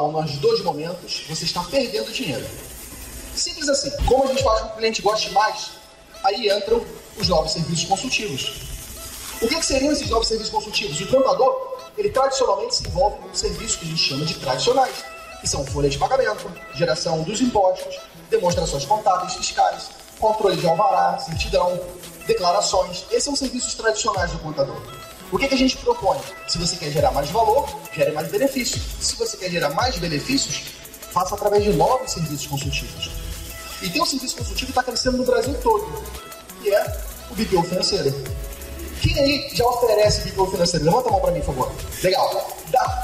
mão nos dois momentos, você está perdendo dinheiro. Simples assim. Como a gente faz com que o cliente goste mais, aí entram os novos serviços consultivos. O que, que seriam esses novos serviços consultivos? O contador, ele tradicionalmente se envolve com serviços que a gente chama de tradicionais, que são folha de pagamento, geração dos impostos, demonstrações contábeis fiscais, controle de alvará, certidão, declarações. Esses são serviços tradicionais do contador. O que, que a gente propõe? Se você quer gerar mais valor, gere mais benefícios. Se você quer gerar mais benefícios, faça através de novos serviços consultivos. E tem um serviço consultivo que está crescendo no Brasil todo, que é o BPO financeiro. Quem aí já oferece BPO financeiro? Levanta a mão para mim, por favor. Legal.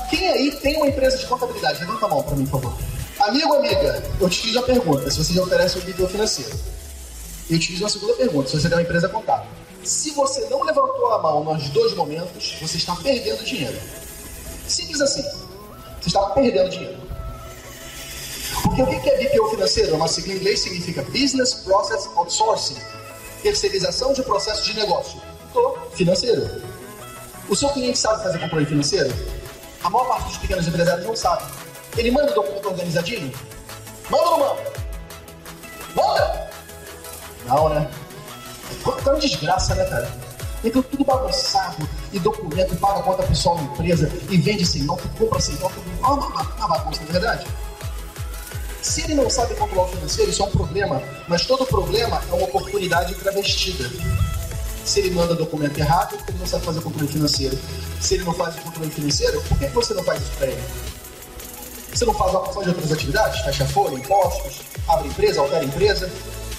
Quem aí tem uma empresa de contabilidade? Levanta a mão para mim, por favor. Amigo, amiga, eu te fiz uma pergunta, se você já oferece o BPO financeiro. Eu te fiz uma segunda pergunta, se você tem uma empresa contábil. Se você não levantou a mão nos dois momentos, você está perdendo dinheiro. Simples assim. Você está perdendo dinheiro. Porque o que é BPO financeiro? É uma sigla em inglês significa Business Process Outsourcing. Terceirização de processo de negócio. Do financeiro. O seu cliente sabe fazer controle financeiro? A maior parte dos pequenos empresários não sabe. Ele manda o documento organizadinho? Manda ou não manda? Manda! Não, né? Uma desgraça, né, cara? Então tudo bagunçado, e documento, paga conta pessoal na empresa, e vende sem nota, compra sem nota, uma, uma, uma bagunça, não é verdade? Se ele não sabe controlar o financeiro, isso é um problema, mas todo problema é uma oportunidade travestida. Se ele manda documento errado, ele não sabe fazer controle financeiro. Se ele não faz o controle financeiro, por que você não faz isso para ele? Você não faz uma porção de outras atividades? Taxa folha, impostos, abre empresa, altera empresa?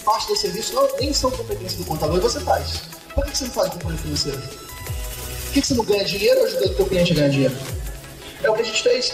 Parte do serviço não, nem são competência do contador e você faz. Por que você não faz o controle financeiro? Por que você não ganha dinheiro ou ajuda o teu cliente a ganhar dinheiro? É o que a gente fez.